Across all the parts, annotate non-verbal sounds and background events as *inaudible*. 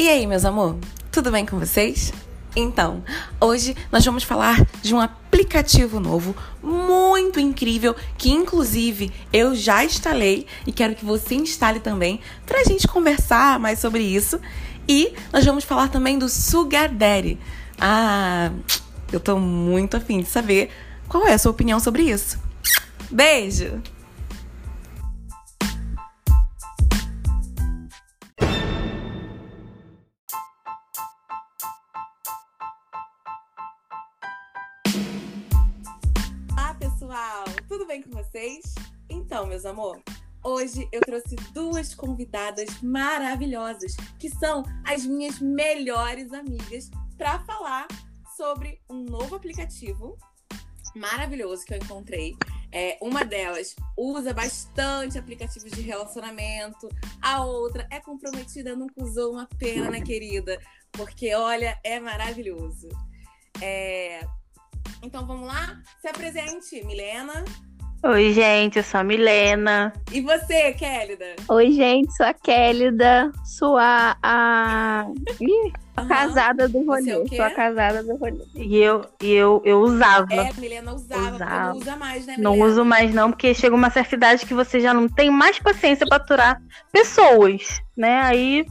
E aí, meus amor? Tudo bem com vocês? Então, hoje nós vamos falar de um aplicativo novo muito incrível que inclusive eu já instalei e quero que você instale também para a gente conversar mais sobre isso. E nós vamos falar também do Sugar Daddy. Ah, eu tô muito afim de saber qual é a sua opinião sobre isso. Beijo! Amor, hoje eu trouxe duas convidadas maravilhosas, que são as minhas melhores amigas, para falar sobre um novo aplicativo maravilhoso que eu encontrei. É, uma delas usa bastante aplicativos de relacionamento, a outra é comprometida, nunca usou uma pena, né, querida? Porque, olha, é maravilhoso. É... Então vamos lá? Se apresente, Milena. Oi, gente, eu sou a Milena. E você, Kélida? Oi, gente, sou a Kélida. Sou a. a... Ih, casada do Você é o rolê. quê? Sou a casada do rolê. E eu, e eu, eu usava. É, Milena usava, porque Usava. não usa mais, né, Não Milena? uso mais, não, porque chega uma certa idade que você já não tem mais paciência pra aturar pessoas, né? Aí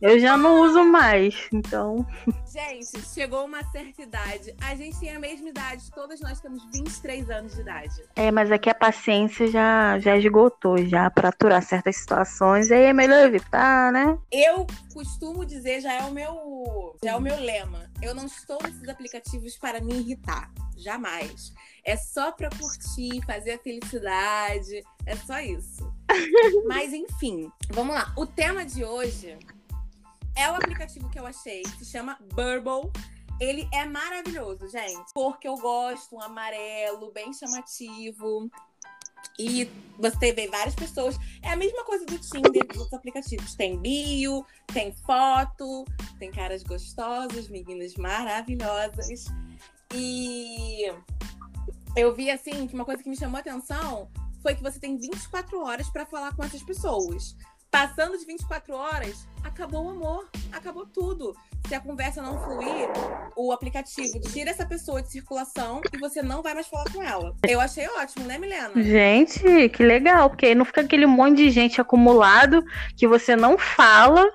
eu já não uso mais. Então, Gente, chegou uma certa idade. A gente tem a mesma idade, todas nós temos 23 anos de idade. é, mas aqui a paciência já, já esgotou já pra aturar certas situações. Aí é melhor evitar, né? Eu costumo dizer, já é o meu, já é o meu lema. Eu não estou nesses aplicativos para me irritar, jamais. É só para curtir, fazer a felicidade, é só isso. *laughs* Mas enfim, vamos lá. O tema de hoje é o aplicativo que eu achei, se chama Burble. Ele é maravilhoso, gente, porque eu gosto, um amarelo bem chamativo. E você vê várias pessoas. É a mesma coisa do Tinder dos outros aplicativos. Tem bio, tem foto, tem caras gostosas, meninas maravilhosas. E eu vi assim que uma coisa que me chamou a atenção foi que você tem 24 horas para falar com essas pessoas. Passando de 24 horas, acabou o amor, acabou tudo. Se a conversa não fluir, o aplicativo tira essa pessoa de circulação e você não vai mais falar com ela. Eu achei ótimo, né, Milena? Gente, que legal, porque aí não fica aquele monte de gente acumulado que você não fala,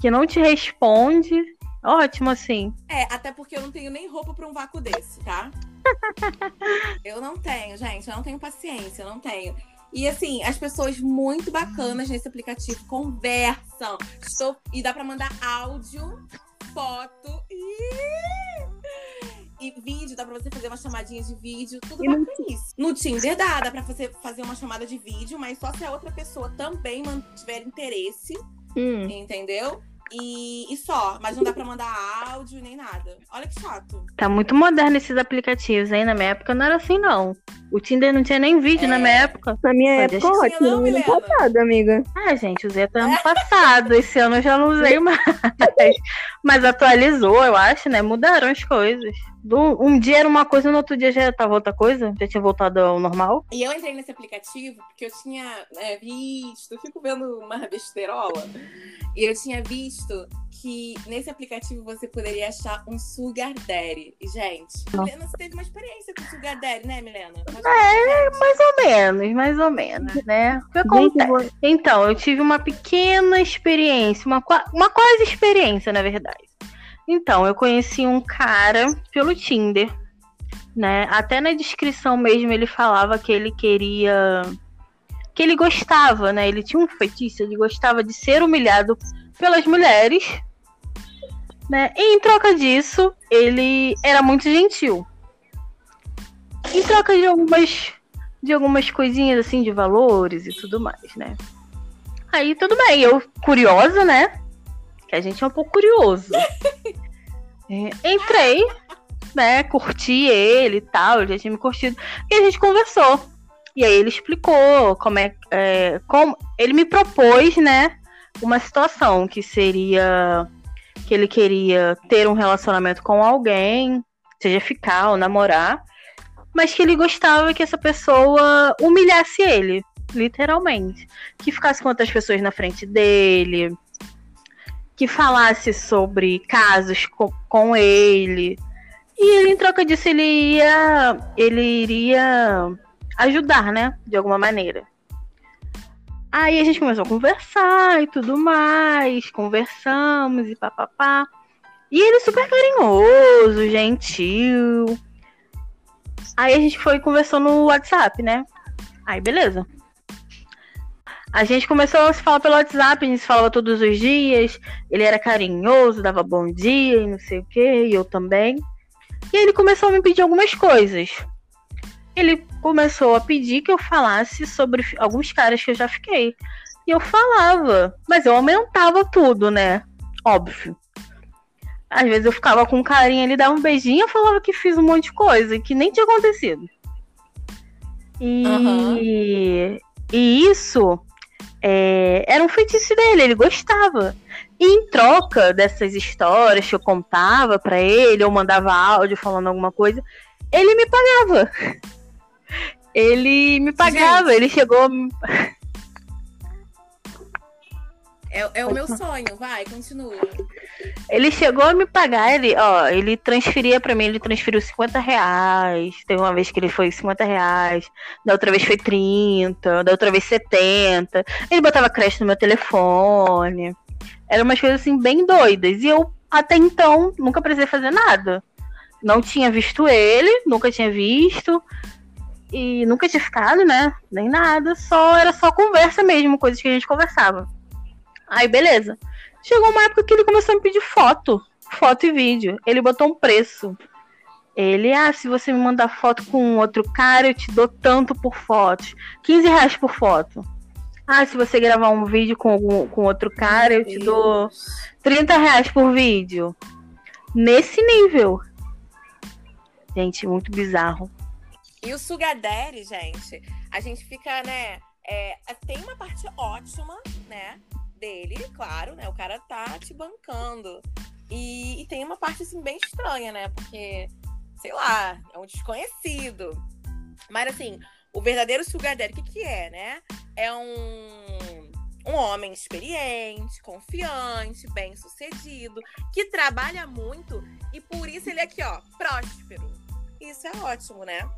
que não te responde. Ótimo, assim. É, até porque eu não tenho nem roupa pra um vácuo desse, tá? *laughs* eu não tenho, gente. Eu não tenho paciência, eu não tenho. E assim, as pessoas muito bacanas nesse aplicativo conversam. Estou... E dá pra mandar áudio, foto e. E vídeo, dá pra você fazer uma chamadinha de vídeo, tudo bacaníssimo. No Tinder dá, dá pra você fazer uma chamada de vídeo, mas só se a outra pessoa também mantiver interesse Hum. entendeu? E, e só, mas não dá pra mandar áudio nem nada. Olha que chato. Tá muito moderno esses aplicativos, hein? Na minha época não era assim, não. O Tinder não tinha nem vídeo É. na minha época. Na minha Pode época, ótimo. Não, No ano passado, amiga. Ah, gente, usei até ano passado. Esse ano eu já não usei *laughs* mais. Mas atualizou, eu acho, né? Mudaram as coisas. Do- um dia era uma coisa, no outro dia já tava outra coisa. Já tinha voltado ao normal. E eu entrei nesse aplicativo porque eu tinha é, visto, eu fico vendo uma besteirola, e eu tinha visto que nesse aplicativo você poderia achar um Sugar Daddy. E, gente, Milena, você teve uma experiência com Sugar Daddy, né, Milena? É, mais ou menos, mais ou menos, né? O que Gente, acontece? Então, eu tive uma pequena experiência, uma, uma quase experiência, na verdade. Então, eu conheci um cara pelo Tinder, né? Até na descrição mesmo ele falava que ele queria. que ele gostava, né? Ele tinha um feitiço, ele gostava de ser humilhado pelas mulheres, né? E em troca disso, ele era muito gentil. Em troca de algumas de algumas coisinhas assim de valores e tudo mais, né? Aí tudo bem, eu curiosa, né? Que a gente é um pouco curioso. *laughs* É, entrei, né? Curti ele e tal, ele já tinha me curtido. E a gente conversou. E aí ele explicou como é, é como ele me propôs, né? Uma situação que seria que ele queria ter um relacionamento com alguém, seja ficar ou namorar, mas que ele gostava que essa pessoa humilhasse ele, literalmente. Que ficasse com outras pessoas na frente dele, que falasse sobre casos com, com ele. E ele, em troca disso, ele ia. Ele iria ajudar, né? De alguma maneira. Aí a gente começou a conversar e tudo mais. Conversamos e papapá. E ele super carinhoso, gentil. Aí a gente foi conversando no WhatsApp, né? Aí beleza. A gente começou a se falar pelo WhatsApp, a gente se falava todos os dias. Ele era carinhoso, dava bom dia e não sei o que, e eu também. E ele começou a me pedir algumas coisas. Ele começou a pedir que eu falasse sobre alguns caras que eu já fiquei. E eu falava, mas eu aumentava tudo, né? Óbvio. Às vezes eu ficava com carinho, ele dava um beijinho e falava que fiz um monte de coisa que nem tinha acontecido. E, uhum. e isso é, era um feitiço dele, ele gostava. E em troca dessas histórias que eu contava para ele, ou mandava áudio falando alguma coisa, ele me pagava. *laughs* Ele me pagava, Gente. ele chegou. É, é o meu sonho, vai, continua. Ele chegou a me pagar, ele, ó, ele transferia para mim, ele transferiu 50 reais. Teve uma vez que ele foi 50 reais, da outra vez foi 30, da outra vez 70. Ele botava crédito no meu telefone. Eram umas coisas assim bem doidas. E eu, até então, nunca precisei fazer nada. Não tinha visto ele, nunca tinha visto. E nunca tinha ficado, né? Nem nada. Só era só conversa mesmo, coisas que a gente conversava. Aí, beleza. Chegou uma época que ele começou a me pedir foto. Foto e vídeo. Ele botou um preço. Ele, ah, se você me mandar foto com outro cara, eu te dou tanto por foto. 15 reais por foto. Ah, se você gravar um vídeo com, com outro cara, eu te dou 30 reais por vídeo. Nesse nível. Gente, muito bizarro. E o Sugar Daddy, gente, a gente fica, né? É, tem uma parte ótima, né? Dele, claro, né? O cara tá te bancando. E, e, tem uma parte, assim, bem estranha, né? Porque, sei lá, é um desconhecido. Mas, assim, o verdadeiro sugar daddy, o que que é, né? É um, um homem experiente, confiante, bem-sucedido, que trabalha muito e por isso ele é aqui, ó, próspero. Isso é ótimo, né?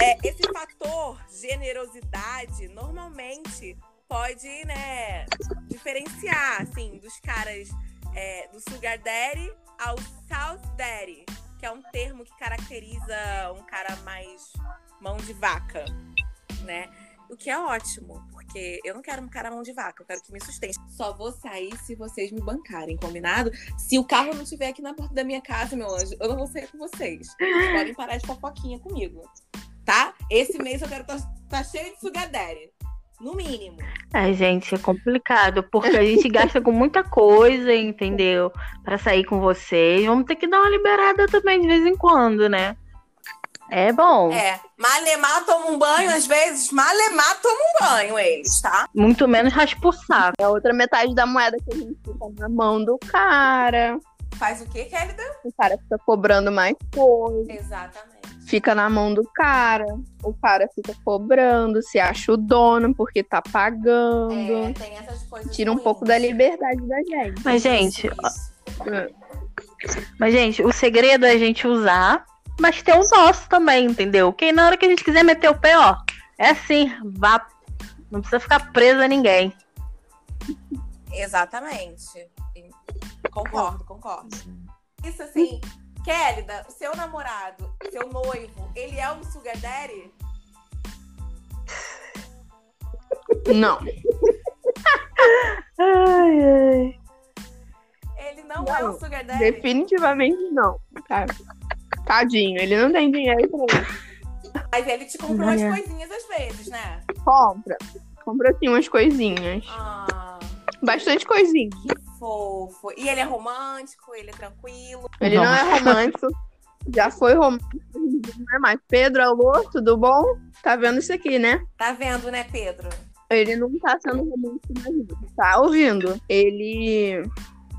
É, esse fator generosidade normalmente pode, né, diferenciar, assim, dos caras é, do Sugar Daddy ao South Daddy, que é um termo que caracteriza um cara mais mão de vaca, né? O que é ótimo, porque eu não quero um cara mão de vaca, eu quero que me sustente. Só vou sair se vocês me bancarem, combinado? Se o carro não estiver aqui na porta da minha casa, meu anjo, eu não vou sair com vocês. Vocês podem parar de fofoquinha comigo, tá? Esse mês eu quero estar tá, tá cheio de sugar daddy. No mínimo. É, gente, é complicado, porque a gente gasta com muita coisa, entendeu? Para sair com vocês. Vamos ter que dar uma liberada também de vez em quando, né? É bom. É. Malemar toma um banho, às vezes, Malemar toma um banho, eles, tá? Muito menos raspa o saco. É a outra metade da moeda que a gente fica na mão do cara. Faz o quê, Kélida? O cara fica cobrando mais coisa. Exatamente fica na mão do cara. O cara fica cobrando, se acha o dono porque tá pagando. É, tem essas coisas. Tira um pouco da liberdade da gente. Mas, gente. Mas, gente, o segredo é a gente usar, mas ter o nosso também, entendeu? Que na hora que a gente quiser meter o pé, ó, é assim, vá. Não precisa ficar preso a ninguém. Exatamente. Concordo, concordo. Isso assim, Kélida, o seu namorado, seu noivo, ele é um sugar daddy? Não. ai, ai. Ele não, não, é um sugar daddy? Definitivamente não. Tá. Tadinho, ele não tem dinheiro pra isso. Mas ele te compra umas coisinhas às vezes, né? Compra. Compra sim umas coisinhas. Ah. Bastante coisinha. Fofo. E ele é romântico, ele é tranquilo. Ele não, não é romântico. Já foi romântico, não é mais. Pedro, alô, tudo bom? Tá vendo isso aqui, né? Tá vendo, né, Pedro? Ele não tá sendo romântico mais, tá ouvindo. Ele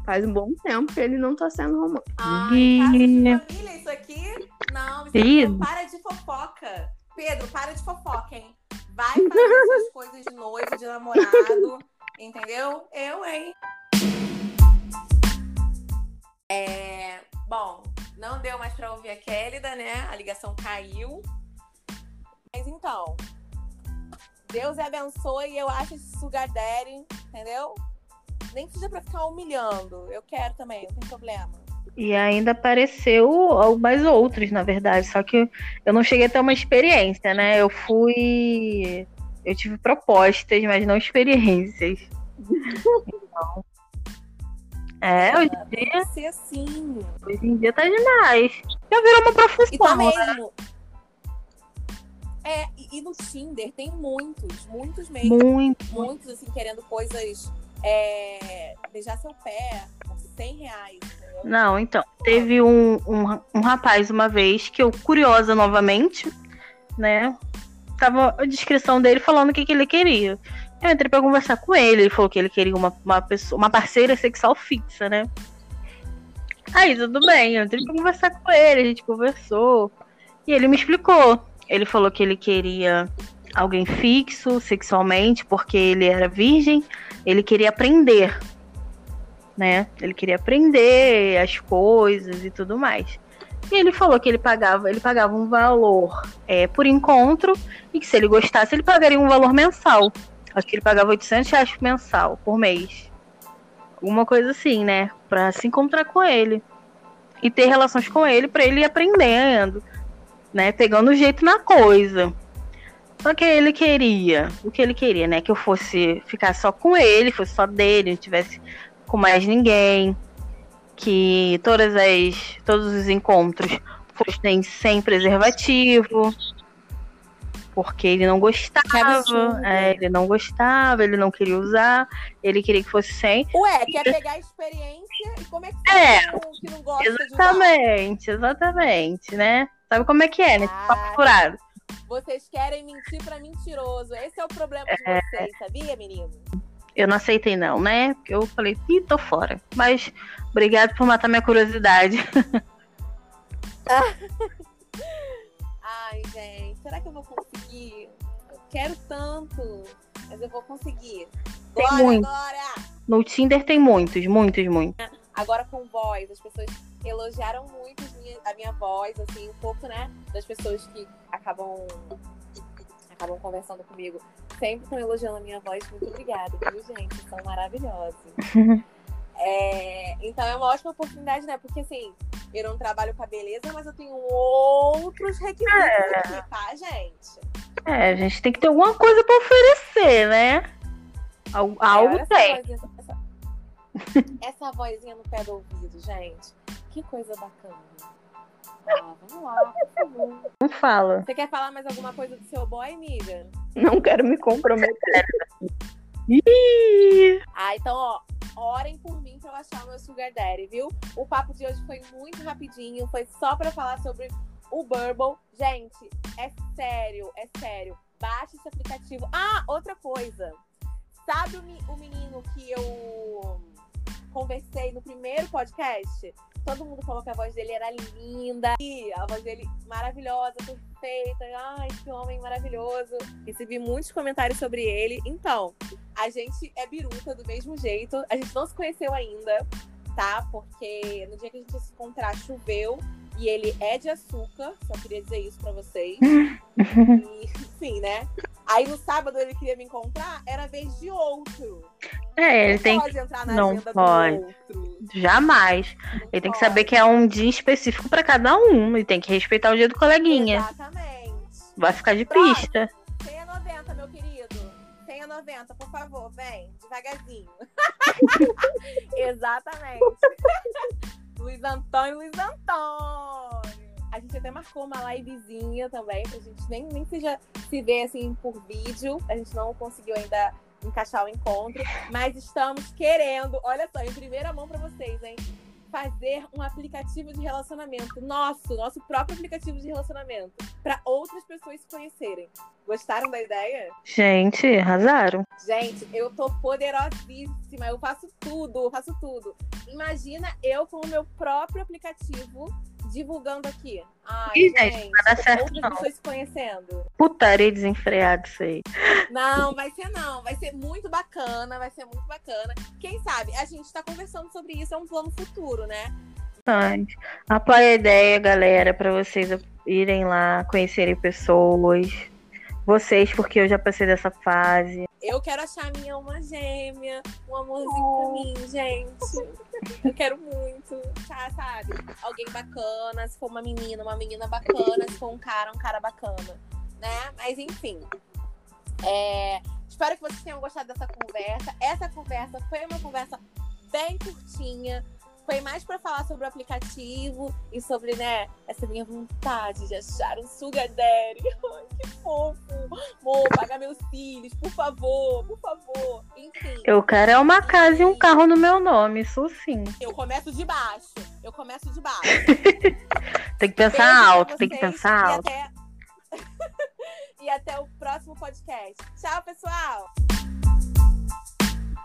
faz um bom tempo que ele não tá sendo romântico. Ai, caso de família, isso aqui? Não, isso aqui não para de fofoca. Pedro, para de fofoca, hein? Vai fazer essas *laughs* coisas de noivo, de namorado, entendeu? Eu, hein? É, bom, não deu mais pra ouvir a Kélida, né? A ligação caiu. Mas então, Deus abençoe e eu acho esse sugar daddy, entendeu? Nem seja pra ficar humilhando. Eu quero também, não tem problema. E ainda apareceu mais outros, na verdade. Só que eu não cheguei a ter uma experiência, né? Eu fui. Eu tive propostas, mas não experiências. *laughs* Então. É, hoje em dia. Ser assim. Hoje em dia tá demais. Já virou uma profissão. E tá né? mesmo. É, e, e no Tinder tem muitos, muitos mesmo. Muito. Muitos, assim, querendo coisas. É, beijar seu pé por 100 reais, entendeu? Não, então. Teve um, um, um rapaz uma vez que eu, curiosa novamente, né? Tava a descrição dele falando o que, que ele queria. Eu entrei pra conversar com ele, ele falou que ele queria uma, uma pessoa, uma parceira sexual fixa, né? Aí, tudo bem, eu entrei pra conversar com ele, a gente conversou. E ele me explicou. Ele falou que ele queria alguém fixo sexualmente, porque ele era virgem, ele queria aprender, né? Ele queria aprender as coisas e tudo mais. E ele falou que ele pagava, ele pagava um valor é, por encontro e que se ele gostasse, ele pagaria um valor mensal. Acho que ele pagava 800 reais mensal por mês. Alguma coisa assim, né? Pra se encontrar com ele. E ter relações com ele pra ele ir aprendendo. Né? Pegando jeito na coisa. Só que ele queria. O que ele queria, né? Que eu fosse ficar só com ele, fosse só dele, não tivesse com mais ninguém. Que todas as. Todos os encontros fossem sem preservativo porque ele não gostava, é, ele não gostava, ele não queria usar, ele queria que fosse sem. Ué, quer pegar a experiência e como é que É, não, que não gosta? Exatamente, exatamente, né? Sabe como é que é, né? Ah. Furado. Vocês querem mentir pra mentiroso. Esse é o problema de vocês, sabia, menino? Eu não aceitei não, né? Porque eu falei, ih, tô fora. Mas obrigado por matar minha curiosidade. *laughs* *laughs* Ai, gente, será que eu vou conseguir? Eu quero tanto, mas eu vou conseguir. Tem Glória, muito. Glória! No Tinder tem muitos, muitos, muitos. Agora com voz, as pessoas elogiaram muito a minha voz, assim, um pouco, né? Das pessoas que acabam acabam conversando comigo. Sempre estão elogiando a minha voz. Muito obrigada, viu, gente? São maravilhosos. *laughs* É, então é uma ótima oportunidade, né? Porque assim, eu não trabalho com a beleza, mas eu tenho outros requisitos É. aqui, tá, gente? É, a gente tem que ter alguma coisa pra oferecer, né? Al- Algo É, olha tem. Essa vozinha, essa- essa vozinha no pé do ouvido, gente. Que coisa bacana. Ah, vamos lá, por favor. Não fala. Você quer falar mais alguma coisa do seu boy, amiga? Não quero me comprometer. Ah, então, ó, orem por mim pra eu achar o meu Sugar Daddy, viu? O papo de hoje foi muito rapidinho, foi só pra falar sobre o Burble. Gente, é sério, é sério. Baixe esse aplicativo. Ah, outra coisa. Sabe o menino que eu conversei no primeiro podcast? Todo mundo falou que a voz dele era linda. E a voz dele maravilhosa, perfeita. Ai, que homem maravilhoso. Recebi muitos comentários sobre ele. Então, a gente é biruta do mesmo jeito. A gente não se conheceu ainda, tá? Porque no dia que a gente ia se encontrar, choveu. E ele é de açúcar. Só queria dizer isso pra vocês. E, *laughs* enfim, né? Aí no sábado ele queria me encontrar, era vez de outro. É, ele não tem pode entrar na não agenda pode. do outro. Jamais. Não Ele tem que pode. saber que é um dia específico pra cada um. E tem que respeitar o dia do coleguinha. Exatamente. Vai ficar de Próximo. pista. 190, meu querido. 190, por favor, vem. Devagarzinho. *laughs* Exatamente. *laughs* Luiz Antônio, Luiz Antônio. A gente até marcou uma livezinha também, pra gente nem, nem seja se ver assim por vídeo. A gente não conseguiu ainda encaixar o encontro, mas estamos querendo, olha só, em primeira mão pra vocês, hein? Fazer um aplicativo de relacionamento nosso, nosso próprio aplicativo de relacionamento, pra outras pessoas se conhecerem. Gostaram da ideia? Gente, arrasaram. Gente, eu tô poderosíssima. Eu faço tudo, eu faço tudo. Imagina eu com o meu próprio aplicativo divulgando aqui. Ai, Ih, gente, vai dar certo, outras não. pessoas se conhecendo. Putaria desenfreada isso aí. Não, vai ser não. Vai ser muito bacana, vai ser muito bacana. Quem sabe? A gente tá conversando sobre isso, é um plano futuro, né? importante. Apoie a ideia, galera, para vocês irem lá, conhecerem pessoas. Vocês, porque eu já passei dessa fase. Eu quero achar minha alma gêmea, um amorzinho pra mim, gente. Eu quero muito. Tá, sabe? Alguém bacana, se for uma menina, uma menina bacana, se for um cara, um cara bacana. Né? Mas enfim. É, espero que vocês tenham gostado dessa conversa. Essa conversa foi uma conversa bem curtinha. Foi mais para falar sobre o aplicativo e sobre, né, essa minha vontade de achar um sugar daddy. *laughs* Ai, que fofo. Amor, pagar meus filhos, por favor, por favor. Enfim. Eu quero é uma casa e um carro no meu nome, isso sim. Eu começo de baixo. Eu começo de baixo. *laughs* tem que pensar Beijo alto, tem que pensar alto. E até... *laughs* e até o próximo podcast. Tchau, pessoal!